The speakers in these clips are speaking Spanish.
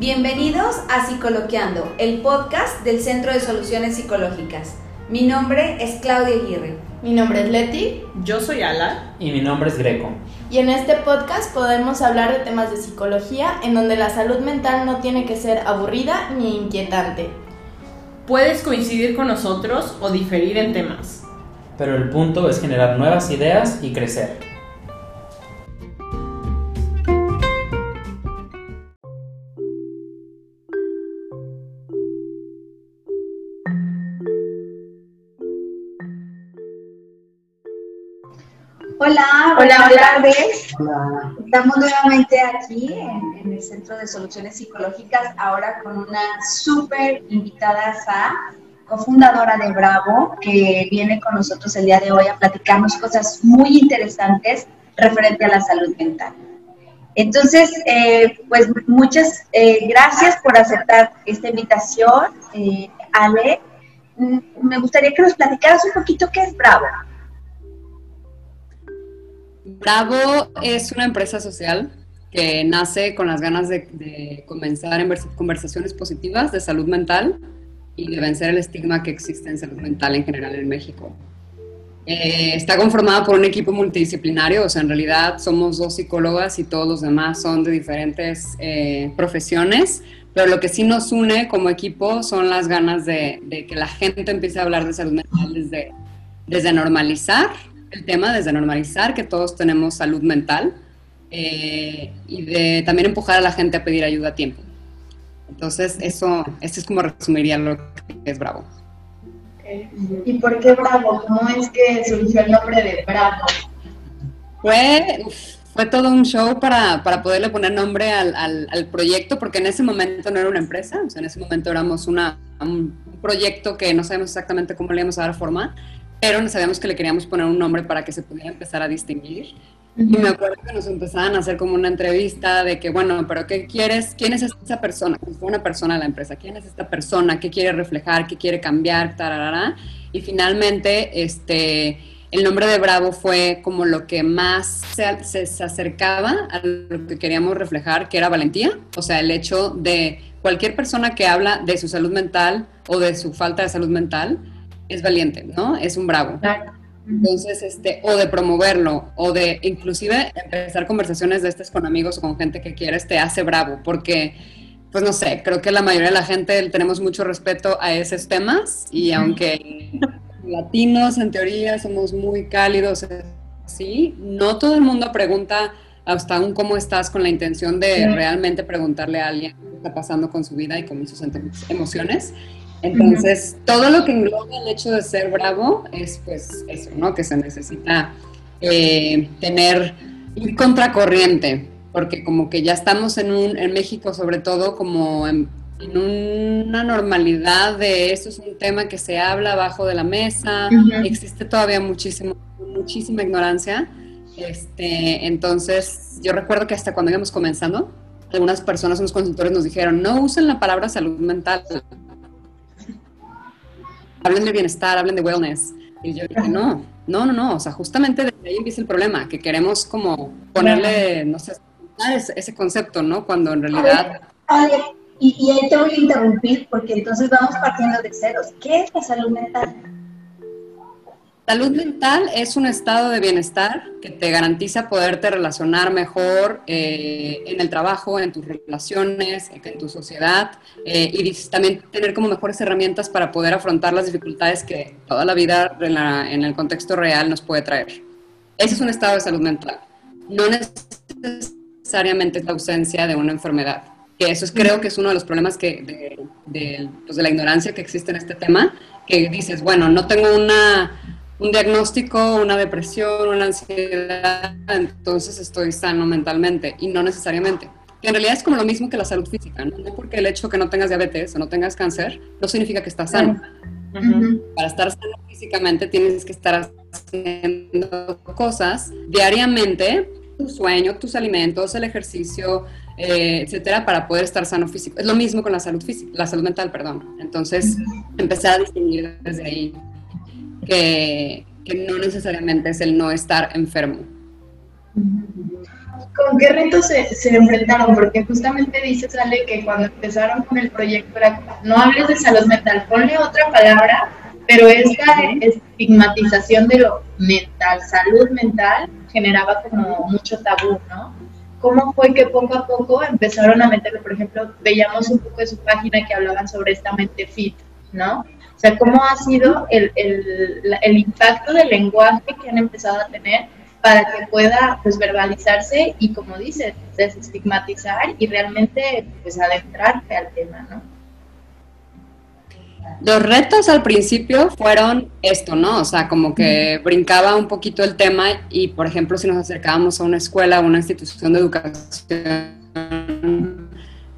Bienvenidos a Psicoloqueando, el podcast del Centro de Soluciones Psicológicas. Mi nombre es Claudia Aguirre. Mi nombre es Leti. Yo soy Ala. Y mi nombre es Greco. Y en este podcast podemos hablar de temas de psicología en donde la salud mental no tiene que ser aburrida ni inquietante. Puedes coincidir con nosotros o diferir en temas. Pero el punto es generar nuevas ideas y crecer. Hola, buenas tardes. Estamos nuevamente aquí en, el Centro de Soluciones Psicológicas, ahora con una súper invitada a cofundadora de Bravo, que viene con nosotros el día de hoy a platicarnos cosas muy interesantes referente a la salud mental. Entonces, eh, pues muchas eh, gracias por aceptar esta invitación, eh, Ale. Mm, me gustaría que nos platicaras un poquito qué es Bravo. Bravo es una empresa social que nace con las ganas de, comenzar en conversaciones positivas de salud mental y de vencer el estigma que existe en salud mental en general en México. Eh, está conformada por un equipo multidisciplinario, o sea, en realidad somos dos psicólogas y todos los demás son de diferentes eh, profesiones, pero lo que sí nos une como equipo son las ganas de, que la gente empiece a hablar de salud mental desde, desde normalizar el tema, desde normalizar que todos tenemos salud mental eh, y de también empujar a la gente a pedir ayuda a tiempo. Entonces, eso, esto es como resumiría lo que es Bravo. ¿Y por qué Bravo? ¿Cómo es que surgió el nombre de Bravo? Fue, fue todo un show para, para poderle poner nombre al, al, proyecto, porque en ese momento no era una empresa, o sea, en ese momento éramos una, un proyecto que no sabemos exactamente cómo le íbamos a dar forma, pero sabíamos que le queríamos poner un nombre para que se pudiera empezar a distinguir. Y me acuerdo que nos empezaban a hacer como una entrevista de que, bueno, pero ¿qué quieres? ¿Quién es esa persona? Fue una persona de la empresa. ¿Quién es esta persona? ¿Qué quiere reflejar? ¿Qué quiere cambiar? Tararara. Y finalmente, este, el nombre de Bravo fue como lo que más se, se, acercaba a lo que queríamos reflejar, que era valentía. O sea, el hecho de cualquier persona que habla de su salud mental o de su falta de salud mental, es valiente, ¿no? Es un bravo. Entonces, este, o de promoverlo, o de inclusive empezar conversaciones de estas con amigos o con gente que quieres, te hace bravo, porque, pues no sé, creo que la mayoría de la gente tenemos mucho respeto a esos temas y aunque latinos en teoría somos muy cálidos, sí, no todo el mundo pregunta hasta un cómo estás con la intención de realmente preguntarle a alguien qué está pasando con su vida y con sus emociones. Entonces, todo lo que engloba el hecho de ser bravo es pues eso, ¿no? Que se necesita eh, tener, ir contracorriente, porque como que ya estamos en, un, en México sobre todo como en, una normalidad de eso es un tema que se habla abajo de la mesa, existe todavía muchísimo, muchísima ignorancia. Este, entonces, yo recuerdo que hasta cuando íbamos comenzando, algunas personas, unos consultores nos dijeron, no usen la palabra salud mental, hablen de bienestar, hablen de wellness. Y yo dije, no, no, no, no, o sea, justamente desde ahí empieza el problema, que queremos como ponerle, no sé, ese, ese concepto, ¿no? Cuando en realidad... y, ahí te voy a interrumpir porque entonces vamos partiendo de ceros. ¿Qué es la salud mental? Salud mental es un estado de bienestar que te garantiza poderte relacionar mejor eh, en el trabajo, en tus relaciones, en tu sociedad eh, y también tener como mejores herramientas para poder afrontar las dificultades que toda la vida en, el contexto real nos puede traer. Ese es un estado de salud mental. No necesariamente es la ausencia de una enfermedad. Que eso es, creo que es uno de los problemas que de, de, pues de la ignorancia que existe en este tema, que dices, bueno, no tengo una un diagnóstico, una depresión, una ansiedad, entonces estoy sano mentalmente y no necesariamente. Que en realidad es como lo mismo que la salud física, ¿no? porque el hecho de que no tengas diabetes o no tengas cáncer no significa que estás sano. Para estar sano físicamente tienes que estar haciendo cosas diariamente, tu sueño, tus alimentos, el ejercicio, eh, etcétera, para poder estar sano físico. Es lo mismo con la salud física, la salud mental, perdón. Entonces, empecé a distinguir desde ahí que, no necesariamente es el no estar enfermo. ¿Con qué retos se, se, enfrentaron? Porque justamente dices, Ale, que cuando empezaron con el proyecto era, no hables de salud mental, ponle otra palabra, pero esta estigmatización de lo mental, salud mental, generaba como mucho tabú, ¿no? ¿Cómo fue que poco a poco empezaron a meterlo? Por ejemplo, veíamos un poco de su página que hablaban sobre esta mente fit, ¿no? O sea, ¿cómo ha sido el, el, el impacto del lenguaje que han empezado a tener para que pueda pues verbalizarse y como dices, desestigmatizar y realmente pues adentrarse al tema, ¿no? Los retos al principio fueron esto, ¿no? O sea, como que brincaba un poquito el tema y, por ejemplo, si nos acercábamos a una escuela o una institución de educación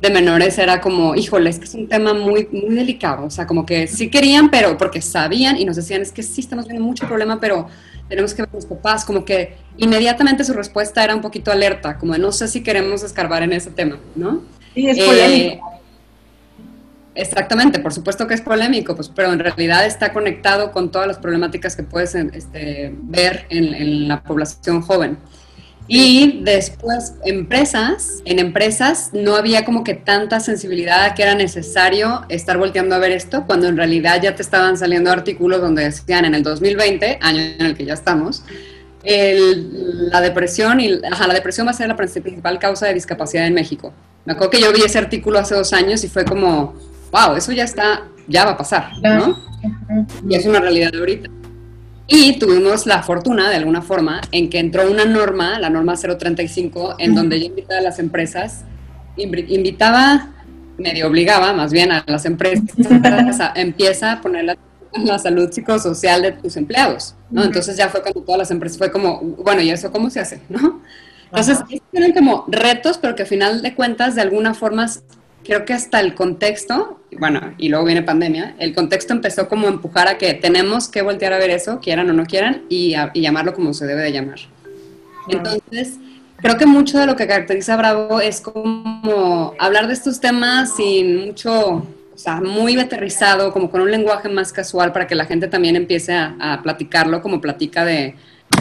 de menores era como, híjole, es que es un tema muy, muy delicado. O sea, como que sí querían, pero porque sabían y nos decían, es que sí estamos viendo mucho problema, pero tenemos que ver los papás, como que inmediatamente su respuesta era un poquito alerta, como de no sé si queremos escarbar en ese tema, ¿no? Sí, es polémico. Eh, exactamente, por supuesto que es polémico, pues, pero en realidad está conectado con todas las problemáticas que puedes este, ver en, en la población joven. Y después, empresas, en empresas no había como que tanta sensibilidad a que era necesario estar volteando a ver esto, cuando en realidad ya te estaban saliendo artículos donde decían en el 2020, año en el que ya estamos, la depresión y ajá, la depresión va a ser la principal causa de discapacidad en México. Me acuerdo que yo vi ese artículo hace dos años y fue como, wow, eso ya está, ya va a pasar, ¿no? Y es una realidad de ahorita. Y tuvimos la fortuna, de alguna forma, en que entró una norma, la norma 035, en donde yo invitaba a las empresas, invitaba, medio obligaba más bien a las empresas, a, empieza a poner la, la, salud psicosocial de tus empleados, ¿no? Entonces ya fue cuando todas las empresas fue como, bueno, ¿y eso cómo se hace, no? Entonces, eran como retos, pero que al final de cuentas, de alguna forma, creo que hasta el contexto, bueno, y luego viene pandemia, el contexto empezó como a empujar a que tenemos que voltear a ver eso, quieran o no quieran, y, llamarlo como se debe de llamar. Entonces, creo que mucho de lo que caracteriza a Bravo es como hablar de estos temas sin mucho, o sea, muy aterrizado, como con un lenguaje más casual para que la gente también empiece a, platicarlo como platica de,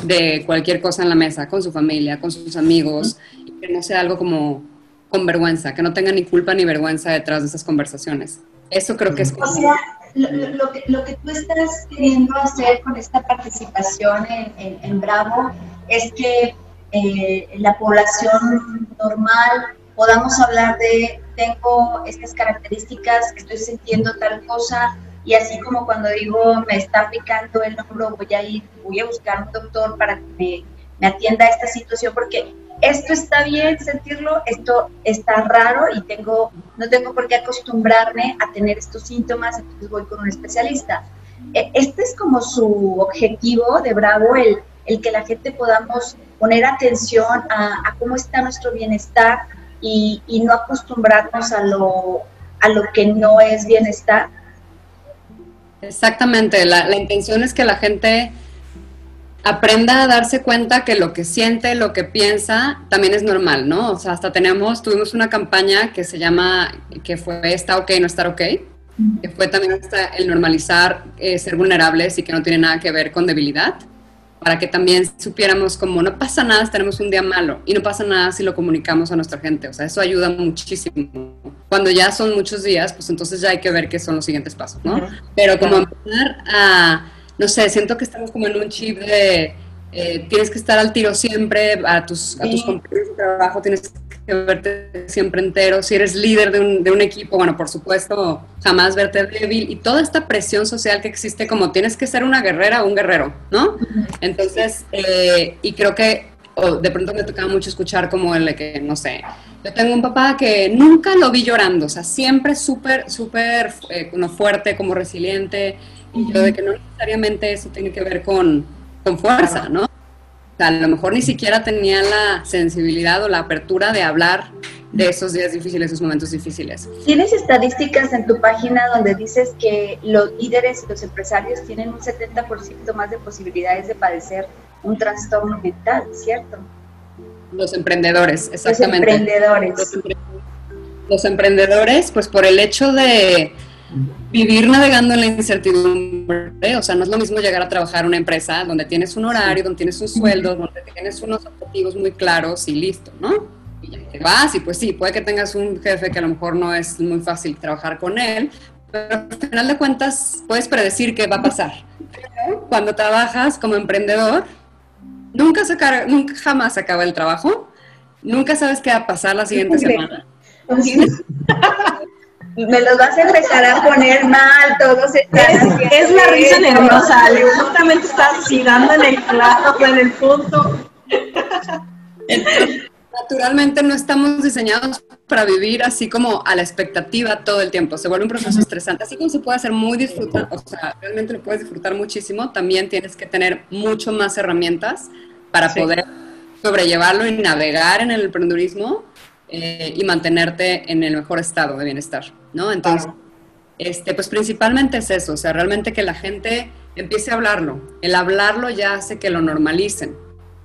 de cualquier cosa en la mesa, con su familia, con sus amigos, y que no sea algo como con vergüenza, que no tengan ni culpa ni vergüenza detrás de esas conversaciones. Eso creo que es... O sea, lo, que, lo que tú estás queriendo hacer con esta participación en, en, Bravo es que eh, la población normal podamos hablar de tengo estas características, estoy sintiendo tal cosa, y así como cuando digo me está picando el hombro, voy a ir, voy a buscar un doctor para que me, me atienda a esta situación, porque esto está bien sentirlo, esto está raro y tengo, no tengo por qué acostumbrarme a tener estos síntomas, entonces voy con un especialista. E, este es como su objetivo de Bravo, el, el que la gente podamos poner atención a, cómo está nuestro bienestar y, y, no acostumbrarnos a lo, a lo que no es bienestar. Exactamente, la, la intención es que la gente aprenda a darse cuenta que lo que siente, lo que piensa, también es normal, ¿no? O sea, hasta tenemos, tuvimos una campaña que se llama, que fue Está ok, no estar ok, que fue también hasta el normalizar eh, ser vulnerables y que no tiene nada que ver con debilidad, para que también supiéramos como no pasa nada si tenemos un día malo y no pasa nada si lo comunicamos a nuestra gente, o sea, eso ayuda muchísimo. Cuando ya son muchos días, pues entonces ya hay que ver qué son los siguientes pasos, ¿no? Pero como empezar a no sé, siento que estamos como en un chip de eh, tienes que estar al tiro siempre, a tus, a tus compañeros de trabajo tienes que verte siempre entero, si eres líder de un, de un, equipo, bueno, por supuesto, jamás verte débil. Y toda esta presión social que existe como tienes que ser una guerrera o un guerrero, ¿no? Entonces, eh, y creo que de pronto me tocaba mucho escuchar como el de que, no sé, yo tengo un papá que nunca lo vi llorando, o sea, siempre súper, súper eh, fuerte, como resiliente, y yo de que no necesariamente eso tiene que ver con, con fuerza, ¿no? O sea, a lo mejor ni siquiera tenía la sensibilidad o la apertura de hablar de esos días difíciles, esos momentos difíciles. Tienes estadísticas en tu página donde dices que los líderes y los empresarios tienen un 70% más de posibilidades de padecer un trastorno mental, ¿cierto? Los emprendedores, exactamente. Los emprendedores. Los, los emprendedores, pues por el hecho de vivir navegando en la incertidumbre, o sea, no es lo mismo llegar a trabajar en una empresa donde tienes un horario, donde tienes un sueldo, donde tienes unos objetivos muy claros y listo, ¿no? Y ya te vas y pues sí, puede que tengas un jefe que a lo mejor no es muy fácil trabajar con él, pero al final de cuentas puedes predecir qué va a pasar. Cuando trabajas como emprendedor, nunca, se acaba- nunca jamás se acaba el trabajo, nunca sabes qué va a pasar la siguiente semana. Me los vas a empezar a poner mal, todos están Es, es la risa nerviosa, Ale. Justamente estás así dando en el clavo, en el punto. Naturalmente no estamos diseñados para vivir así como a la expectativa todo el tiempo. Se vuelve un proceso estresante. Así como se puede hacer muy disfrutar, o sea, realmente lo puedes disfrutar muchísimo, también tienes que tener mucho más herramientas para Sí. poder sobrellevarlo y navegar en el emprendedurismo eh, y mantenerte en el mejor estado de bienestar, ¿no? Entonces, este, pues principalmente es eso, o sea, realmente que la gente empiece a hablarlo. El hablarlo ya hace que lo normalicen,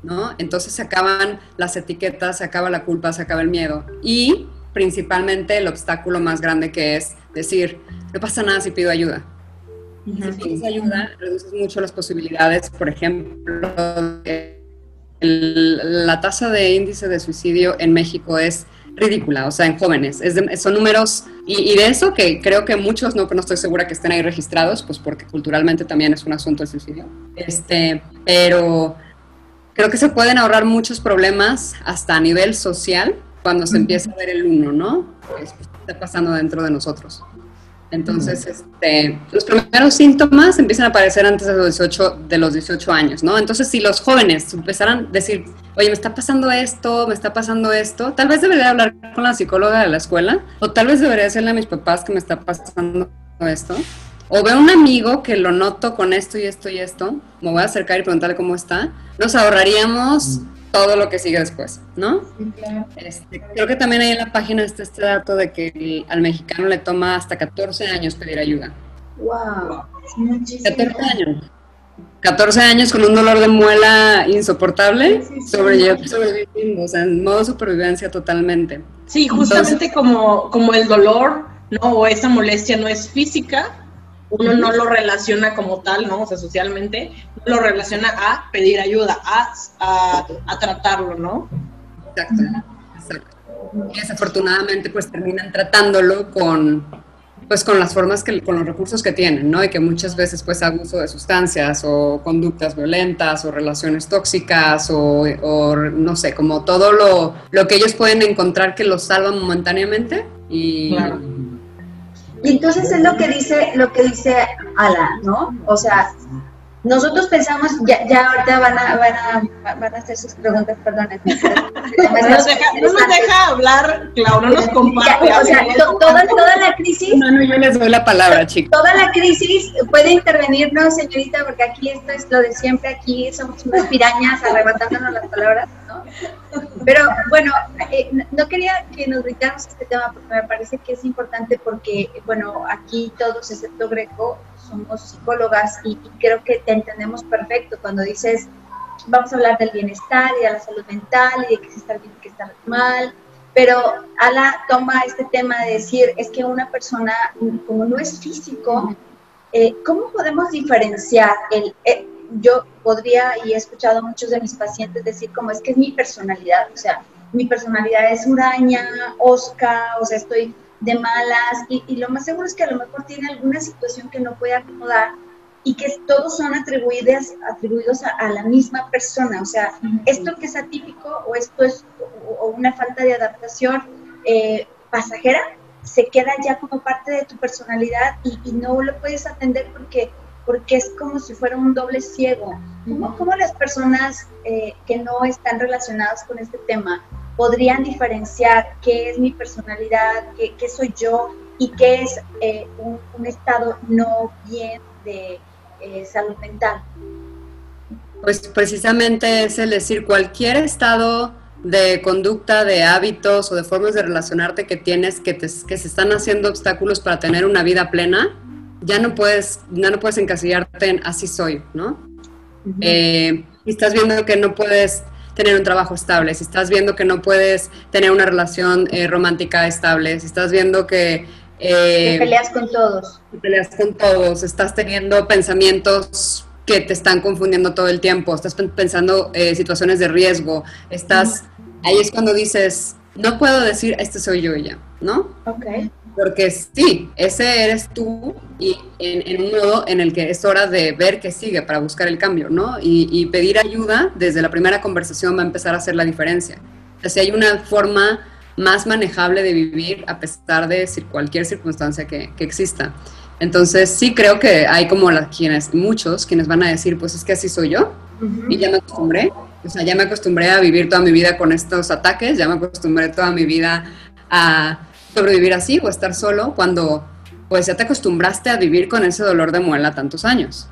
¿no? Entonces se acaban las etiquetas, se acaba la culpa, se acaba el miedo. Y principalmente el obstáculo más grande que es decir, no pasa nada si pido ayuda. Si pides ayuda, reduces mucho las posibilidades, por ejemplo, el- la tasa de índice de suicidio en México es ridícula, o sea, en jóvenes. Es de- son números, y, y de eso que creo que muchos, no, no estoy segura que estén ahí registrados, pues porque culturalmente también es un asunto el suicidio. Este, pero creo que se pueden ahorrar muchos problemas hasta a nivel social cuando se empieza a ver el uno, ¿no? Es que está pasando dentro de nosotros. Entonces, este, los primeros síntomas empiezan a aparecer antes de los 18, de los 18 años, ¿no? Entonces, si los jóvenes empezaran a decir, oye, me está pasando esto, me está pasando esto, tal vez debería hablar con la psicóloga de la escuela, o tal vez debería decirle a mis papás que me está pasando esto, o veo un amigo que lo noto con esto y esto y esto, me voy a acercar y preguntarle cómo está, nos ahorraríamos todo lo que sigue después, ¿no? Este, creo que también ahí en la página está este dato de que el- al mexicano le toma hasta 14 años pedir ayuda. Wow. 14 años. 14 años con un dolor de muela insoportable, sobrelle- sobreviviendo, o sea, en modo supervivencia totalmente. Sí, justamente como, como el dolor, ¿no? O esa molestia no es física, uno no lo relaciona como tal, ¿no? O sea, socialmente, lo relaciona a pedir ayuda, a, a, a tratarlo, ¿no? Exacto, exacto. Y desafortunadamente pues terminan tratándolo con pues con las formas que con los recursos que tienen, ¿no? Y que muchas veces pues abuso de sustancias o conductas violentas o relaciones tóxicas o, o, no sé, como todo lo, lo que ellos pueden encontrar que los salva momentáneamente y Claro. Y entonces es lo que dice, lo que dice Ala, ¿no? O sea, nosotros pensamos, ya, ya ahorita van a, van a, van a hacer sus preguntas, perdónenme. No nos deja, no nos deja hablar, Clau, no nos comparte. Ya, o sea, to- toda, toda la crisis no, no, yo les doy la palabra, chicos. toda la crisis puede intervenirnos, señorita, porque aquí esto es lo de siempre, aquí somos unas pirañas arrebatándonos las palabras, Pero bueno, eh, no- quería que nos gritáramos este tema porque me parece que es importante porque, bueno, aquí todos, excepto Greco, somos psicólogas y, creo que te entendemos perfecto cuando dices, vamos a hablar del bienestar y de la salud mental y de que si está bien y que está mal, pero Ala toma este tema de decir, es que una persona, como no es físico, eh, ¿cómo podemos diferenciar el... eh, yo podría, y he escuchado a muchos de mis pacientes decir, como es que es mi personalidad, o sea, mi personalidad es huraña, osca, o sea, estoy de malas, y, y lo más seguro es que a lo mejor tiene alguna situación que no puede acomodar y que todos son atribuidos, atribuidos a, a la misma persona, o sea, esto que es atípico o esto es o, o una falta de adaptación eh, pasajera, se queda ya como parte de tu personalidad y, y no lo puedes atender porque, porque es como si fuera un doble ciego. ¿Cómo, cómo las personas eh, que no están relacionadas con este tema podrían diferenciar qué es mi personalidad, qué, qué soy yo y qué es eh, un, un estado no bien de eh, salud mental? Pues precisamente es el decir, cualquier estado de conducta, de hábitos o de formas de relacionarte que tienes que, te- que se están haciendo obstáculos para tener una vida plena, ya no puedes, ya no puedes encasillarte en así soy, ¿no? Eh, si estás viendo que no puedes tener un trabajo estable, si estás viendo que no puedes tener una relación eh, romántica estable, si estás viendo que, eh, Te peleas con todos. te peleas con todos, estás teniendo pensamientos que te están confundiendo todo el tiempo, estás pen- pensando eh, situaciones de riesgo, estás, ahí es cuando dices, no puedo decir, este soy yo y ya, ¿no? Ok. Porque sí, ese eres tú y en, en un modo en el que es hora de ver qué sigue para buscar el cambio, ¿no? Y, y pedir ayuda desde la primera conversación va a empezar a hacer la diferencia. O sea, si hay una forma más manejable de vivir a pesar de cualquier circunstancia que, que exista. Entonces sí creo que hay como las, quienes, muchos quienes van a decir, pues es que así soy yo y ya me acostumbré. O sea, ya me acostumbré a vivir toda mi vida con estos ataques, ya me acostumbré toda mi vida a sobrevivir así o estar solo cuando pues ya te acostumbraste a vivir con ese dolor de muela tantos años.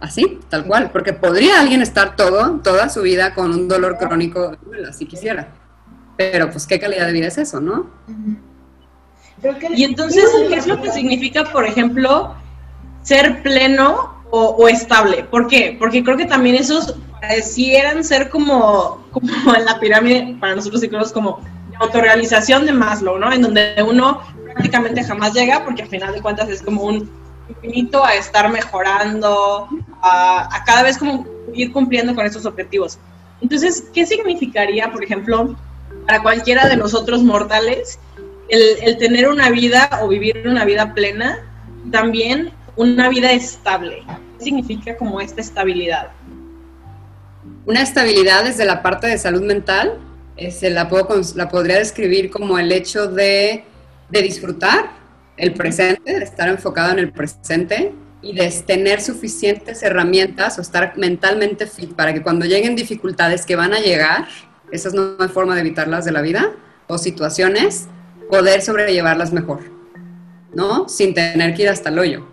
Así, tal cual, porque podría alguien estar todo, toda su vida con un dolor crónico de muela, si quisiera. Pero pues qué calidad de vida es eso, ¿no? Y entonces, ¿qué es lo que significa, por ejemplo, ser pleno o, o estable? ¿Por qué? Porque creo que también esos parecieran ser como, como en la pirámide, para nosotros psicólogos, como de autorrealización de Maslow, ¿no? En donde uno prácticamente jamás llega, porque al final de cuentas es como un infinito a estar mejorando, a, a cada vez como ir cumpliendo con esos objetivos. Entonces, ¿qué significaría, por ejemplo, para cualquiera de nosotros mortales, el, el tener una vida o vivir una vida plena, también una vida estable. ¿Qué significa como esta estabilidad? Una estabilidad desde la parte de salud mental, se la, puedo, la podría describir como el hecho de, de disfrutar el presente, de estar enfocado en el presente y de tener suficientes herramientas o estar mentalmente fit para que cuando lleguen dificultades que van a llegar, esas no hay forma de evitarlas de la vida, o situaciones, poder sobrellevarlas mejor, ¿no? Sin tener que ir hasta el hoyo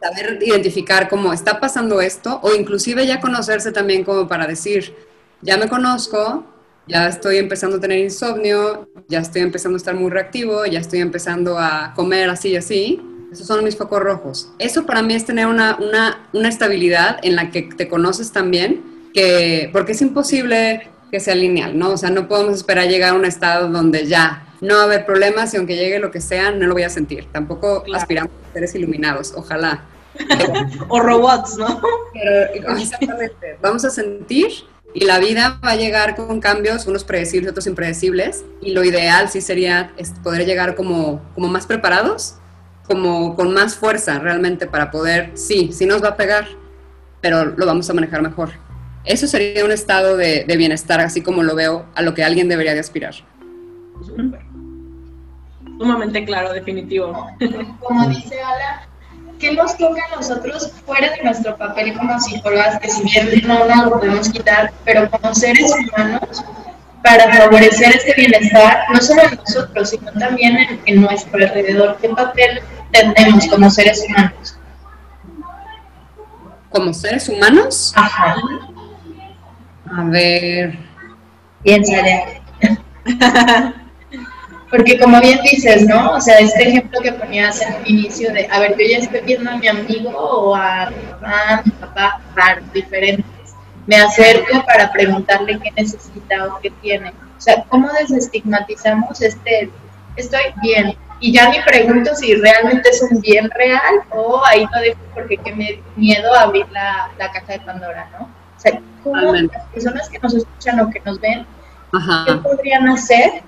saber identificar cómo está pasando esto o inclusive ya conocerse también como para decir, ya me conozco, ya estoy empezando a tener insomnio, ya estoy empezando a estar muy reactivo, ya estoy empezando a comer así y así. Esos son mis focos rojos. Eso para mí es tener una, una, una estabilidad en la que te conoces también, que, porque es imposible que sea lineal, ¿no? O sea, no podemos esperar llegar a un estado donde ya no va a haber problemas y aunque llegue lo que sea, no lo voy a sentir. Tampoco Claro. aspiramos a seres iluminados, ojalá. O robots, ¿no? Pero exactamente, vamos a sentir y la vida va a llegar con cambios, unos predecibles, otros impredecibles, y lo ideal sí sería es poder llegar como, como más preparados, como con más fuerza realmente para poder, sí, sí nos va a pegar, pero lo vamos a manejar mejor. Eso sería un estado de, de bienestar, así como lo veo, a lo que alguien debería de aspirar. Súper. Sumamente claro, definitivo. como dice Ala, ¿qué nos toca a nosotros fuera de nuestro papel como psicólogas? Que si bien no nos lo podemos quitar, pero como seres humanos, para favorecer este bienestar, no solo en nosotros, sino también en, en nuestro alrededor. ¿Qué papel tenemos como seres humanos? Como seres humanos, Ajá. a ver, Piénsale. Porque como bien dices, ¿no? O sea, este ejemplo que ponías en un inicio de, a ver, yo ya estoy viendo a mi amigo o a mi mamá, a mi papá, raros, diferentes. Me acerco para preguntarle qué necesita o qué tiene. O sea, ¿cómo desestigmatizamos este, estoy bien? Y ya ni pregunto si realmente es un bien real o ahí lo dejo porque qué me miedo a abrir la, la caja de Pandora, ¿no? O sea, ¿cómo las personas que nos escuchan o que nos ven ¿qué ajá, podrían hacer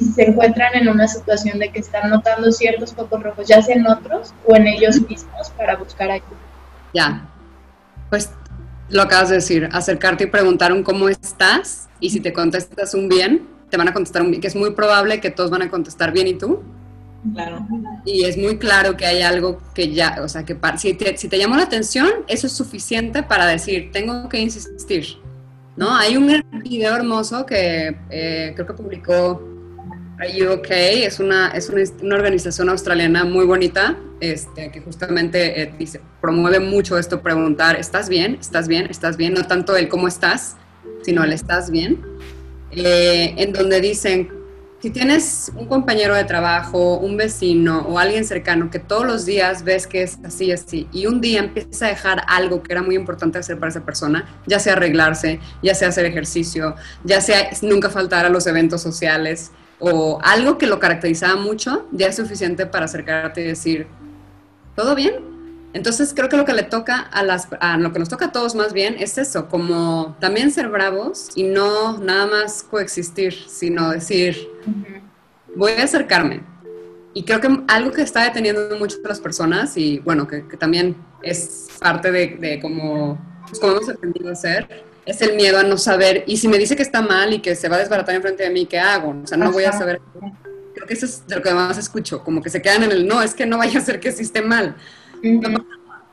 si se encuentran en una situación de que están notando ciertos focos rojos, ya sea en otros o en ellos mismos, para buscar ayuda? Ya. Pues lo acabas de decir, acercarte y preguntar un cómo estás y si te contestas un bien, te van a contestar un bien, que es muy probable que todos van a contestar bien y tú. Claro. Y es muy claro que hay algo que ya, o sea, que si te, si te llamó la atención, eso es suficiente para decir, tengo que insistir. ¿No? Hay un video hermoso que eh, creo que publicó Are You Okay? Es una, es una, una organización australiana muy bonita este, que justamente eh, dice, promueve mucho esto, preguntar, ¿estás bien? ¿Estás bien? ¿Estás bien? No tanto el cómo estás, sino el estás bien. Eh, en donde dicen, si tienes un compañero de trabajo, un vecino o alguien cercano que todos los días ves que es así, así, y un día empieza a dejar algo que era muy importante hacer para esa persona, ya sea arreglarse, ya sea hacer ejercicio, ya sea nunca faltar a los eventos sociales, o algo que lo caracterizaba mucho, ya es suficiente para acercarte y decir, ¿todo bien? Entonces creo que lo que le toca a las, a lo que nos toca a todos más bien es eso, como también ser bravos y no nada más coexistir, sino decir, voy a acercarme. Y creo que algo que está deteniendo mucho a las personas y bueno, que, que también es parte de, de cómo, pues, cómo hemos aprendido a ser, es el miedo a no saber. Y si me dice que está mal y que se va a desbaratar enfrente de mí, ¿qué hago? O sea, no voy a saber. Creo que eso es de lo que más escucho, como que se quedan en el no, es que no vaya a ser que esté mal. Pasa nada.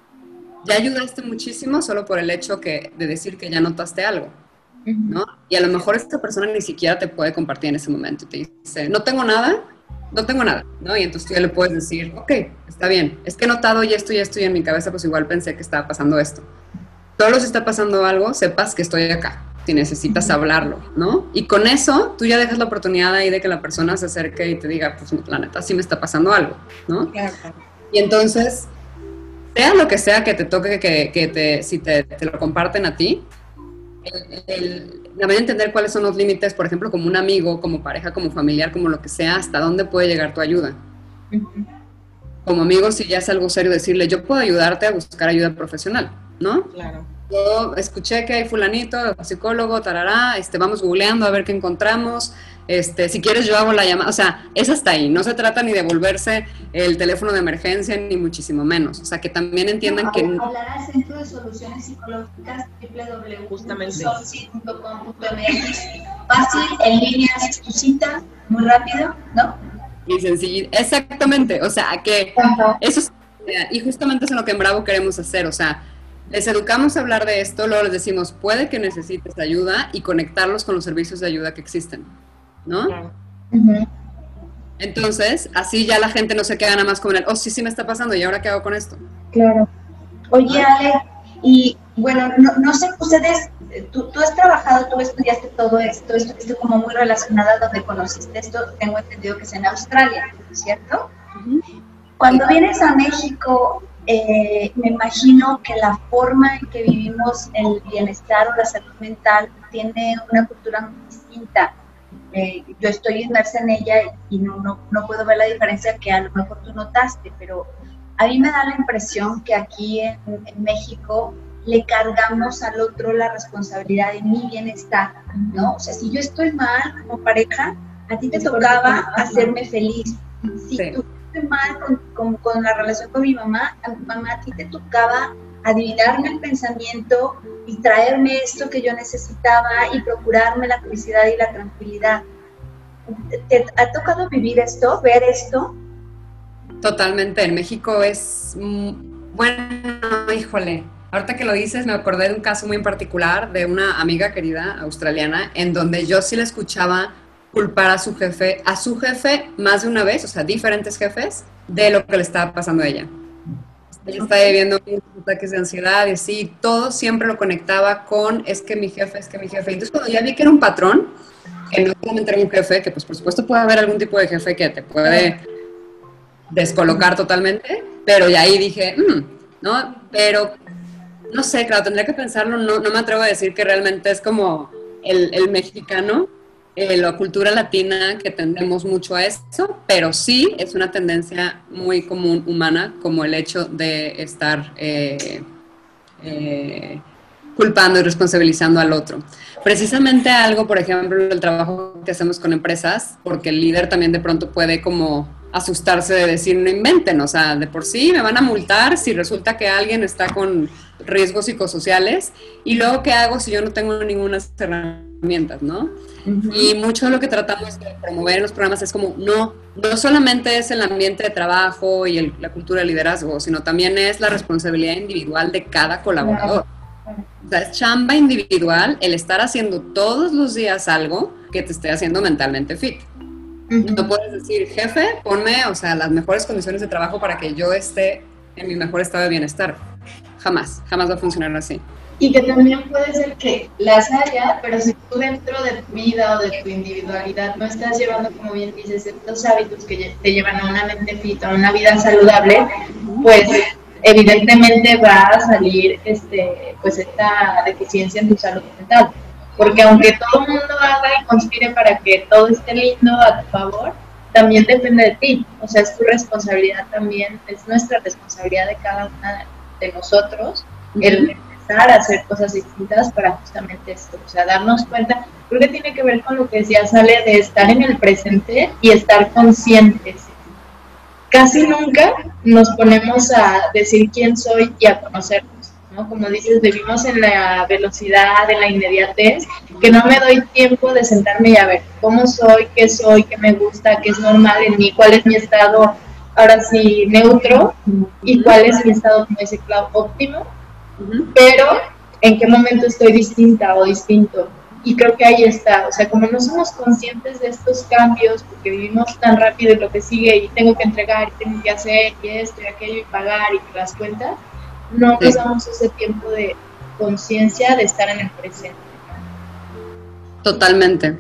ya ayudaste muchísimo solo por el hecho que, de decir que ya notaste algo. ¿no? Y a lo mejor esta persona ni siquiera te puede compartir en ese momento. Te dice, no tengo nada, no tengo nada, ¿no? Y entonces tú ya le puedes decir, ok, está bien, es que he notado y esto y esto y en mi cabeza pues igual pensé que estaba pasando esto. Solo si está pasando algo, sepas que estoy acá, si necesitas hablarlo, ¿no? Y con eso tú ya dejas la oportunidad ahí de que la persona se acerque y te diga, pues la neta sí me está pasando algo, ¿no? Claro. Y entonces, sea lo que sea que te toque, que, que te, si te, te lo comparten a ti, el, el, también entender cuáles son los límites, por ejemplo, como un amigo, como pareja, como familiar, como lo que sea, hasta dónde puede llegar tu ayuda. Como amigo, si ya es algo serio, decirle, yo puedo ayudarte a buscar ayuda profesional, ¿no? Claro. Yo escuché que hay fulanito, psicólogo, tarará, este, vamos googleando a ver qué encontramos, este, si quieres yo hago la llamada, o sea, es hasta ahí, no se trata ni de volverse el teléfono de emergencia, ni muchísimo menos, o sea, que también entiendan No, que... Hablar al Centro de Soluciones Psicológicas www.solsi.com.mx Fácil, en línea, tu cita, muy rápido, ¿no? Y sencillo, exactamente, o sea, que eso es, y justamente es lo que en Bravo queremos hacer, o sea, les educamos a hablar de esto, luego les decimos, puede que necesites ayuda y conectarlos con los servicios de ayuda que existen, ¿no? Claro. Entonces, así ya la gente no se queda nada más con el, oh, sí, sí me está pasando, ¿y ahora qué hago con esto? Claro. Oye, Ale, y bueno, no, no sé, ustedes, tú, tú has trabajado, tú estudiaste todo esto, esto, esto como muy relacionado a donde conociste esto, tengo entendido que es en Australia, ¿cierto? Cuando vienes a México, eh, me imagino que la forma en que vivimos el bienestar o la salud mental tiene una cultura muy distinta. Eh, yo estoy inmersa en ella y no, no, no puedo ver la diferencia que a lo mejor tú notaste, pero a mí me da la impresión que aquí en, en México le cargamos al otro la responsabilidad de mi bienestar, ¿no? O sea, si yo estoy mal como pareja, a ti te tocaba hacerme feliz. Si Sí. tú mal con, con- la relación con mi mamá, a mamá a ti te tocaba adivinarme el pensamiento y traerme esto que yo necesitaba y procurarme la felicidad y la tranquilidad. ¿Te ha tocado vivir esto, ver esto? Totalmente, en México es, bueno, híjole, ahorita que lo dices me acordé de un caso muy en particular de una amiga querida australiana en donde yo sí le escuchaba culpar a su jefe, a su jefe más de una vez, o sea, diferentes jefes, de lo que le estaba pasando a ella. Ella estaba viviendo ataques de ansiedad y así, todo siempre lo conectaba con es que mi jefe, es que mi jefe. Entonces cuando ya vi que era un patrón, que no solamente era un jefe, que pues por supuesto puede haber algún tipo de jefe que te puede descolocar totalmente, pero ya ahí dije, "Mm", ¿no? Pero no sé, claro, tendría que pensarlo, no, no me atrevo a decir que realmente es como el, el mexicano, eh, la cultura latina que tendemos mucho a eso, pero sí es una tendencia muy común humana, como el hecho de estar eh, eh, culpando y responsabilizando al otro. Precisamente algo, por ejemplo, el trabajo que hacemos con empresas, porque el líder también de pronto puede como asustarse de decir, no inventen, o sea, de por sí me van a multar si resulta que alguien está con riesgos psicosociales y luego qué hago si yo no tengo ninguna herramientas, ¿no? Y mucho de lo que tratamos de promover en los programas es como, no, no solamente es el ambiente de trabajo y el- la cultura de liderazgo, sino también es la responsabilidad individual de cada colaborador. O sea, es chamba individual el estar haciendo todos los días algo que te esté haciendo mentalmente fit. No puedes decir, jefe, ponme, o sea, las mejores condiciones de trabajo para que yo esté en mi mejor estado de bienestar. Jamás, jamás va a funcionar así. Y que también puede ser que las haya, pero si tú dentro de tu vida o de tu individualidad no estás llevando, como bien dices, estos hábitos que te llevan a una mente fit, a una vida saludable, pues evidentemente va a salir este, pues esta deficiencia en tu salud mental. porque aunque todo mundo haga y conspire para que todo esté lindo a tu favor, también depende de ti, o sea, es tu responsabilidad también, es nuestra responsabilidad de cada una de nosotros el a hacer cosas distintas para justamente esto, o sea, darnos cuenta, creo que tiene que ver con lo que decía Sale de estar en el presente y estar conscientes. Casi nunca nos ponemos a decir quién soy y a conocernos, ¿no? Como dices, vivimos en la velocidad, en la inmediatez, que no me doy tiempo de sentarme y a ver cómo soy, qué soy, qué me gusta, qué es normal en mí, cuál es mi estado ahora sí neutro y cuál es mi estado, como dice Clau, óptimo pero en qué momento estoy distinta o distinto. Y creo que ahí está, o sea, como no somos conscientes de estos cambios, porque vivimos tan rápido en lo que sigue y tengo que entregar y tengo que hacer y esto y aquello y pagar y las cuentas, no nos damos ese tiempo de conciencia de estar en el presente. Totalmente.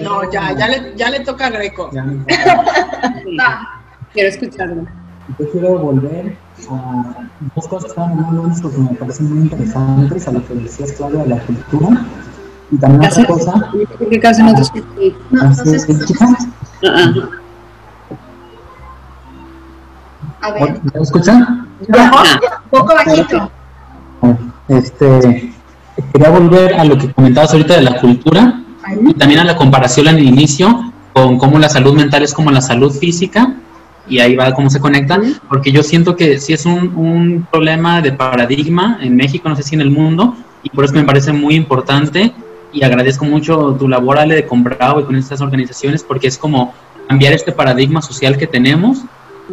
No, ya, ya le, ya le toca a Greco. Quiero escucharlo. Yo quiero volver a dos cosas que estaban hablando antes porque me parecen muy interesantes, a lo que decías, Claudia, de la cultura. Y también otra cosa. Porque casi no te escuché. No, no escucha. Ah, A ver, ¿Me escuchan? ya, poco bajito. Este, quería volver a lo que comentabas ahorita de la cultura y también a la comparación al inicio con cómo la salud mental es como la salud física y ahí va cómo se conectan, porque yo siento que sí es un, un problema de paradigma en México, no sé si en el mundo, y por eso me parece muy importante y agradezco mucho tu labor, Ale, de comprado y con estas organizaciones, porque es como cambiar este paradigma social que tenemos.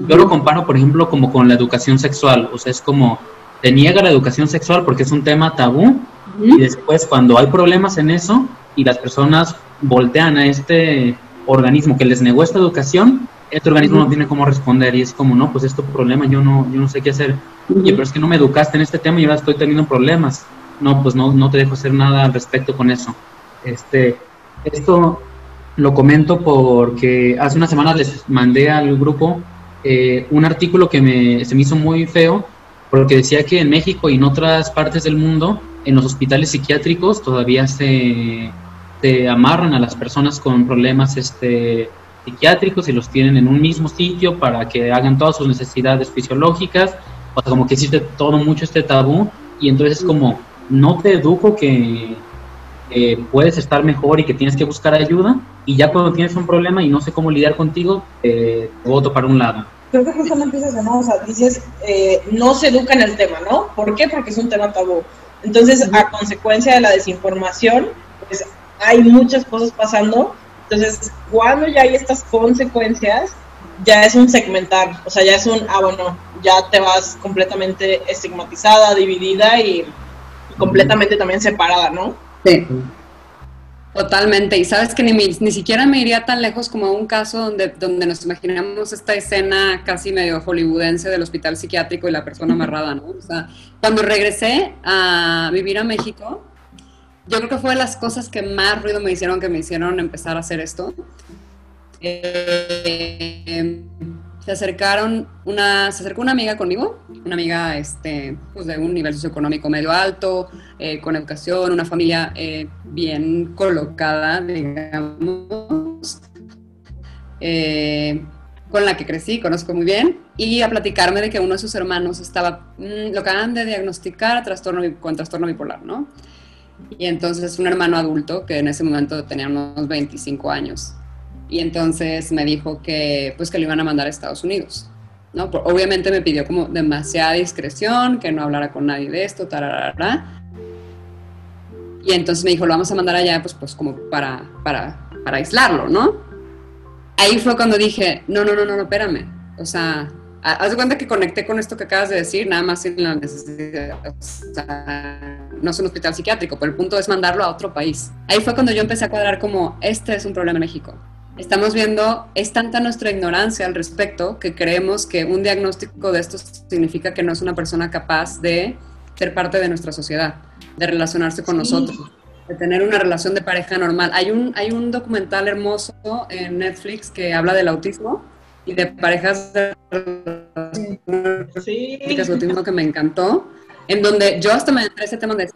Yo lo comparo, por ejemplo, como con la educación sexual, o sea, es como te niega la educación sexual porque es un tema tabú, y después cuando hay problemas en eso y las personas voltean a este organismo que les negó esta educación, este organismo no tiene cómo responder y es como, no, pues es tu problema, yo no, yo no sé qué hacer. Oye, pero es que no me educaste en este tema y ahora estoy teniendo problemas. No, pues no, no te dejo hacer nada al respecto con eso. Este, esto lo comento porque hace una semana les mandé al grupo eh, un artículo que me, se me hizo muy feo porque decía que en México y en otras partes del mundo, en los hospitales psiquiátricos todavía se, se amarran a las personas con problemas este, psiquiátricos y los tienen en un mismo sitio para que hagan todas sus necesidades fisiológicas, o sea, como que existe todo mucho este tabú y entonces es como, no te educo que eh, puedes estar mejor y que tienes que buscar ayuda y ya cuando tienes un problema y no sé cómo lidiar contigo, eh, te voto para un lado. Creo que justamente es eso, ¿no? O sea, dices, eh, no se educa en el tema, ¿no? ¿Por qué? Porque es un tema tabú. Entonces, a consecuencia de la desinformación, pues hay muchas cosas pasando. Entonces, cuando ya hay estas consecuencias, ya es un segmentar, o sea, ya es un, ah, bueno, ya te vas completamente estigmatizada, dividida y, completamente también separada, ¿no? Sí. Totalmente, y sabes que ni, ni siquiera me iría tan lejos como un caso donde, donde nos imaginamos esta escena casi medio hollywoodense del hospital psiquiátrico y la persona amarrada, ¿no? O sea, cuando regresé a vivir a México, yo creo que fue de las cosas que más ruido me hicieron, que me hicieron empezar a hacer esto. Eh, se acercaron una, se acercó una amiga conmigo, una amiga este, pues de un nivel socioeconómico medio alto, eh, con educación, una familia eh, bien colocada, digamos, eh, con la que crecí, conozco muy bien, y a platicarme de que uno de sus hermanos estaba, mm, lo acaban de diagnosticar trastorno, con trastorno bipolar, ¿no? Y entonces un hermano adulto que en ese momento tenía unos 25 años. Y entonces me dijo que pues que lo iban a mandar a Estados Unidos. ¿no? Obviamente me pidió como demasiada discreción, que no hablara con nadie de esto, tararara. Y entonces me dijo, lo vamos a mandar allá pues, pues como para, para, para aislarlo, ¿no? Ahí fue cuando dije, no, no, no, no, espérame. O sea, haz de cuenta que conecté con esto que acabas de decir, nada más sin la necesidad. O sea, no es un hospital psiquiátrico, pero el punto es mandarlo a otro país. Ahí fue cuando yo empecé a cuadrar como, este es un problema en México. Estamos viendo, es tanta nuestra ignorancia al respecto que creemos que un diagnóstico de esto significa que no es una persona capaz de ser parte de nuestra sociedad, de relacionarse con nosotros, de tener una relación de pareja normal. Hay un, hay un documental hermoso en Netflix que habla del autismo y de parejas Sí. prácticas de autismo que me encantó, en donde yo hasta me entré ese tema de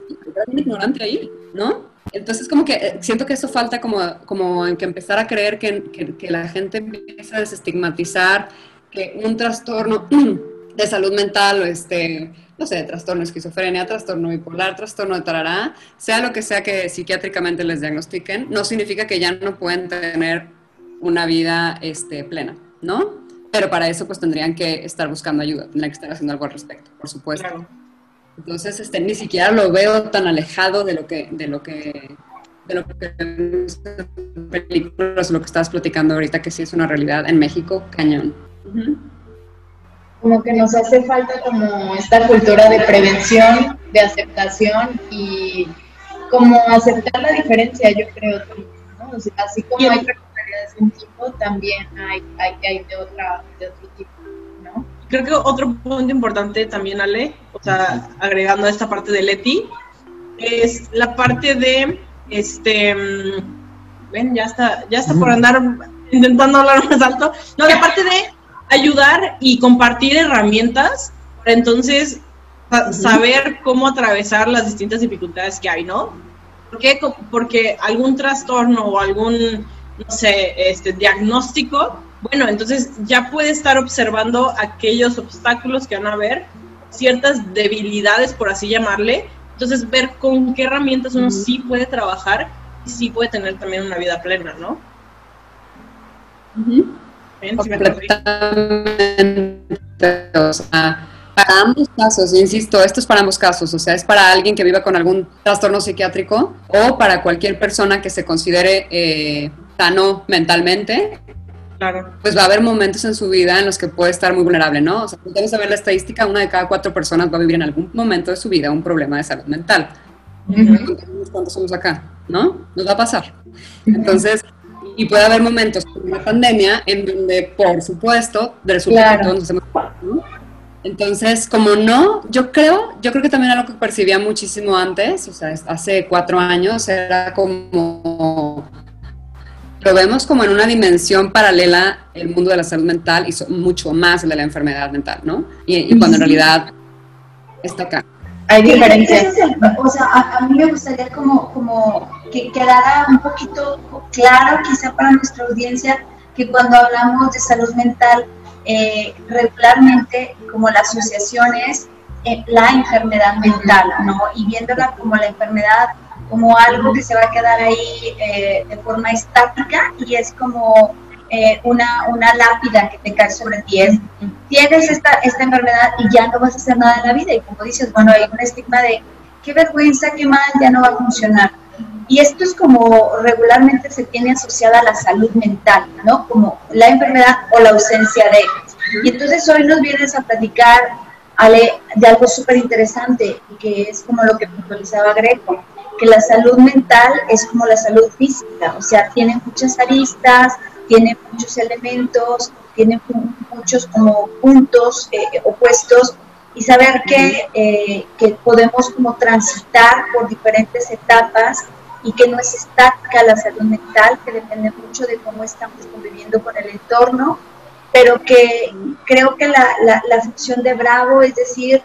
un ignorante ahí, ¿no? Entonces como que eh, siento que eso falta como, como en que empezar a creer que, que, que la gente empieza a desestigmatizar que un trastorno de salud mental o este, no sé, trastorno de esquizofrenia, trastorno bipolar, trastorno de tarará, sea lo que sea que psiquiátricamente les diagnostiquen, no significa que ya no pueden tener una vida este, plena, ¿no? Pero para eso pues tendrían que estar buscando ayuda, tendrían que estar haciendo algo al respecto, por supuesto. Claro. Entonces, este, ni siquiera lo veo tan alejado de lo que, de lo que, de lo que vemos en películas, lo que estabas platicando ahorita, que sí es una realidad en México, cañón. Como que nos hace falta como esta cultura de prevención, de aceptación y como aceptar la diferencia, yo creo, ¿no? O sea, así como hay de un tipo, también hay, hay, hay de, otra, de otro tipo, ¿no? Creo que otro punto importante también, Ale, o sea, agregando a esta parte de Leti, es la parte de, este, mm, ven, ya está, ya está por andar intentando hablar más alto, no, la parte de ayudar y compartir herramientas para entonces sa- saber cómo atravesar las distintas dificultades que hay, ¿no? ¿Por qué? Porque algún trastorno o algún, no sé, este diagnóstico, bueno, entonces ya puede estar observando aquellos obstáculos que van a haber, ciertas debilidades, por así llamarle, entonces ver con qué herramientas uno sí puede trabajar y sí puede tener también una vida plena, ¿no? Ujú. ¿Ven? ¿Sí me para ambos casos, insisto, esto es para ambos casos. O sea, es para alguien que viva con algún trastorno psiquiátrico o para cualquier persona que se considere eh, sano mentalmente. Claro. Pues va a haber momentos en su vida en los que puede estar muy vulnerable, ¿no? O sea, vamos a ver la estadística, una de cada cuatro personas va a vivir en algún momento de su vida un problema de salud mental. ¿Cuántos somos acá? ¿No? Nos va a pasar. Entonces, y puede haber momentos como una pandemia en donde, por supuesto, resulta Claro. que todos nos hacemos... ¿no? Entonces, como no, yo creo, yo creo que también algo que percibía muchísimo antes, o sea, hace cuatro años, era como lo vemos como en una dimensión paralela el mundo de la salud mental y so- mucho más el de la enfermedad mental, ¿no? Y, y cuando en realidad está acá. Hay diferencias. o sea, a, a mí me gustaría como, como que quedara un poquito claro, quizá para nuestra audiencia, que cuando hablamos de salud mental, eh, regularmente como la asociación es eh, la enfermedad mental, ¿no? Y viéndola como la enfermedad como algo que se va a quedar ahí eh, de forma estática y es como eh, una, una lápida que te cae sobre ti. Es, tienes esta, esta enfermedad y ya no vas a hacer nada en la vida. Y como dices, bueno, hay un estigma de qué vergüenza, qué mal, ya no va a funcionar. Y esto es como regularmente se tiene asociada a la salud mental, ¿no? Como la enfermedad o la ausencia de. Y entonces hoy nos vienes a platicar, de algo súper interesante, que es como lo que puntualizaba Greco, que la salud mental es como la salud física, o sea, tiene muchas aristas, tiene muchos elementos, tiene mu- muchos como puntos eh, opuestos y saber que, eh, que podemos como transitar por diferentes etapas y que no es estática la salud mental, que depende mucho de cómo estamos conviviendo con el entorno, pero que creo que la, la, la función de Bravo es decir,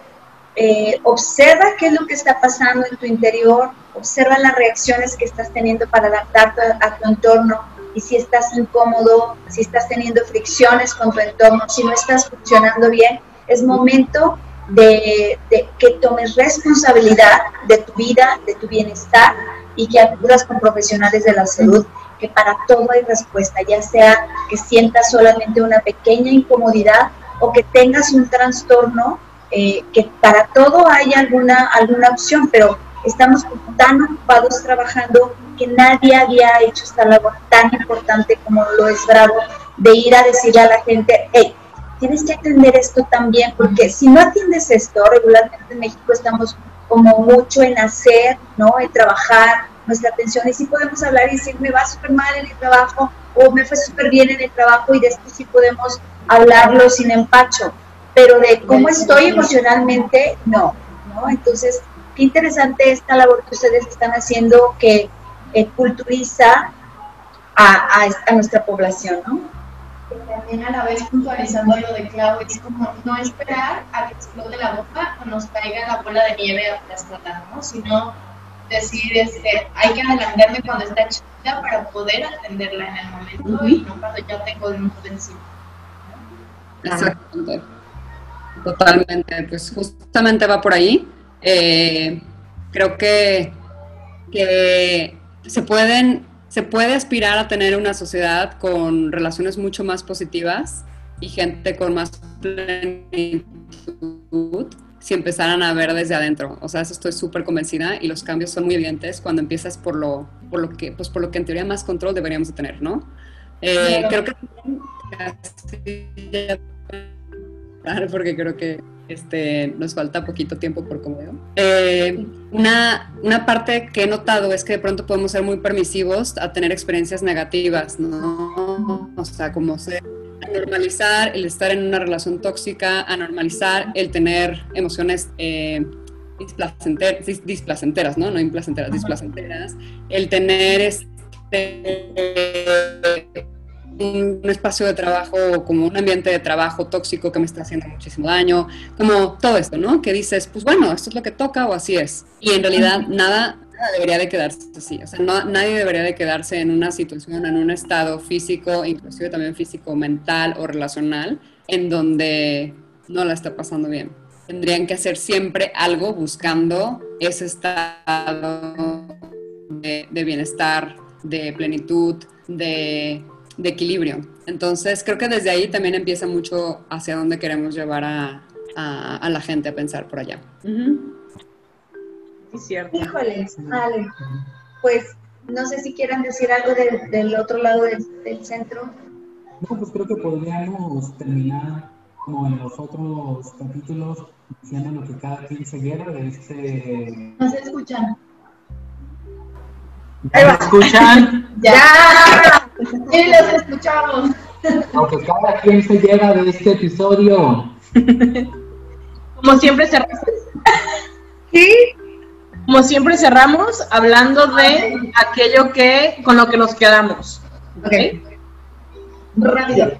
eh, observa qué es lo que está pasando en tu interior, observa las reacciones que estás teniendo para adaptarte a, a tu entorno y si estás incómodo, si estás teniendo fricciones con tu entorno, si no estás funcionando bien, es momento de, que tomes responsabilidad de tu vida, de tu bienestar y que acudas con profesionales de la salud, que para todo hay respuesta, ya sea que sientas solamente una pequeña incomodidad o que tengas un trastorno, eh, que para todo hay alguna, alguna opción, pero estamos tan ocupados trabajando que nadie había hecho esta labor tan importante como lo es Bravo, de ir a decirle a la gente, hey, tienes que atender esto también, porque si no atiendes esto, regularmente en México estamos como mucho en hacer, ¿no? En trabajar nuestra atención y sí podemos hablar y decir, me va súper mal en el trabajo o me fue súper bien en el trabajo y de esto sí podemos hablarlo sin empacho, pero de cómo estoy emocionalmente, no, ¿no? Entonces, qué interesante esta labor que ustedes están haciendo que eh, culturiza a, a, a nuestra población, ¿no? También a la vez puntualizando lo de Clau, es como no esperar a que explote la bomba o nos caiga la bola de nieve aplastada, ¿no? Sino decir, este, hay que adelantarme cuando está chiquita para poder atenderla en el momento y no cuando ya tengo de mucho encima. Exactamente. Totalmente, pues justamente va por ahí. Eh, creo que, que se pueden, se puede aspirar a tener una sociedad con relaciones mucho más positivas y gente con más plenitud si empezaran a ver desde adentro. O sea, eso estoy súper convencida y los cambios son muy evidentes cuando empiezas por lo, por lo que, pues por lo que en teoría más control deberíamos de tener, ¿no? Eh, Creo que porque creo que este, nos falta poquito tiempo por como eh, una, una parte que he notado es que de pronto podemos ser muy permisivos a tener experiencias negativas, ¿no? O sea, como ser, a normalizar el estar en una relación tóxica, a normalizar el tener emociones eh, displacenteras, displacenteras, ¿no? No implacenteras, displacenteras, el tener este un, espacio de trabajo, como un ambiente de trabajo tóxico que me está haciendo muchísimo daño, como todo esto, ¿no? Que dices, pues bueno, esto es lo que toca o así es. Y en realidad nada, debería de quedarse así. O sea, no, nadie debería de quedarse en una situación, en un estado físico, inclusive también físico, mental o relacional, en donde no la está pasando bien. Tendrían que hacer siempre algo buscando ese estado de bienestar, de plenitud, de de equilibrio. Entonces, creo que desde ahí también empieza mucho hacia dónde queremos llevar a, a, la gente a pensar por allá. Es cierto. Híjoles, vale. Pues no sé si quieran decir algo del otro lado del, centro. No, pues creo que podríamos terminar como en los otros capítulos diciendo lo que cada quien se quiera de este... No se escuchan. ¿Me escuchan? ¡Ya! Sí, los escuchamos. Aunque cada quien se lleva de este episodio. Como siempre cerramos. ¿Sí? Como siempre cerramos hablando de aquello que con lo que nos quedamos. Ok. Rápido.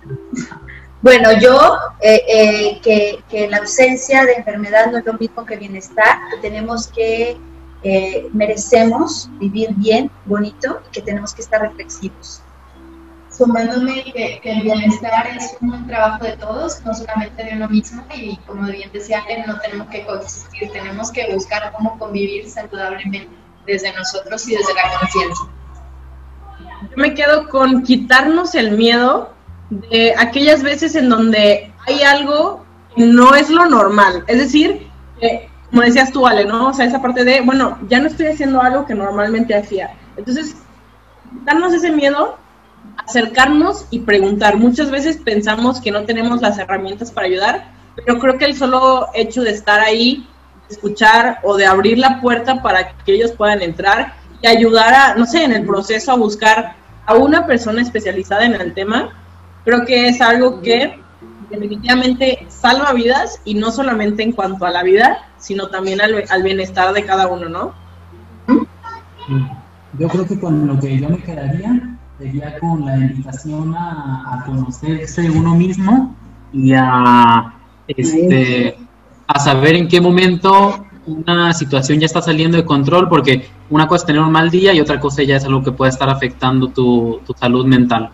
Bueno, yo, eh, eh, que, que la ausencia de enfermedad no es lo mismo que bienestar, que tenemos que eh, merecemos vivir bien, bonito y que tenemos que estar reflexivos. Sumándome que, el bienestar es un trabajo de todos, no solamente de uno mismo y como bien decía no tenemos que coexistir, tenemos que buscar cómo convivir saludablemente desde nosotros y desde la conciencia. Yo me quedo con quitarnos el miedo de aquellas veces en donde hay algo que no es lo normal, es decir, que como decías tú, Ale, ¿no? O sea, esa parte de, bueno, ya no estoy haciendo algo que normalmente hacía. Entonces, darnos ese miedo, acercarnos y preguntar. Muchas veces pensamos que no tenemos las herramientas para ayudar, pero creo que el solo hecho de estar ahí, de escuchar o de abrir la puerta para que ellos puedan entrar y ayudar a, no sé, en el proceso a buscar a una persona especializada en el tema, creo que es algo que definitivamente salva vidas y no solamente en cuanto a la vida, sino también al, bienestar de cada uno, ¿no? Yo creo que con lo que yo me quedaría sería con la invitación a, conocerse uno mismo y a, este, a saber en qué momento una situación ya está saliendo de control, porque una cosa es tener un mal día y otra cosa ya es algo que puede estar afectando tu, tu salud mental.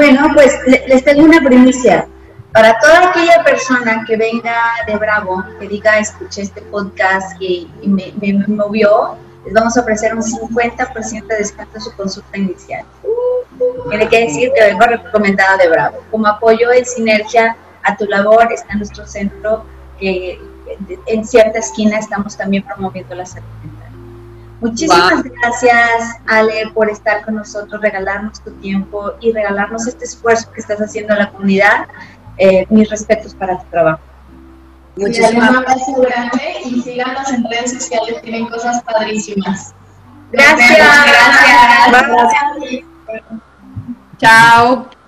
Bueno, pues les tengo una primicia. Para toda aquella persona que venga de Bravo, que diga, escuché este podcast y, me, movió, les vamos a ofrecer un 50% de descuento en su consulta inicial. Tiene que decir que vengo recomendada de Bravo. Como apoyo en sinergia a tu labor está nuestro centro, que en cierta esquina estamos también promoviendo la salud Muchísimas gracias, Ale, por estar con nosotros, regalarnos tu tiempo y regalarnos este esfuerzo que estás haciendo a la comunidad eh, mis respetos para tu trabajo. Muchísimas gracias grande y síganos en redes sociales, tienen cosas padrísimas. Gracias. Gracias. gracias. gracias. Chao.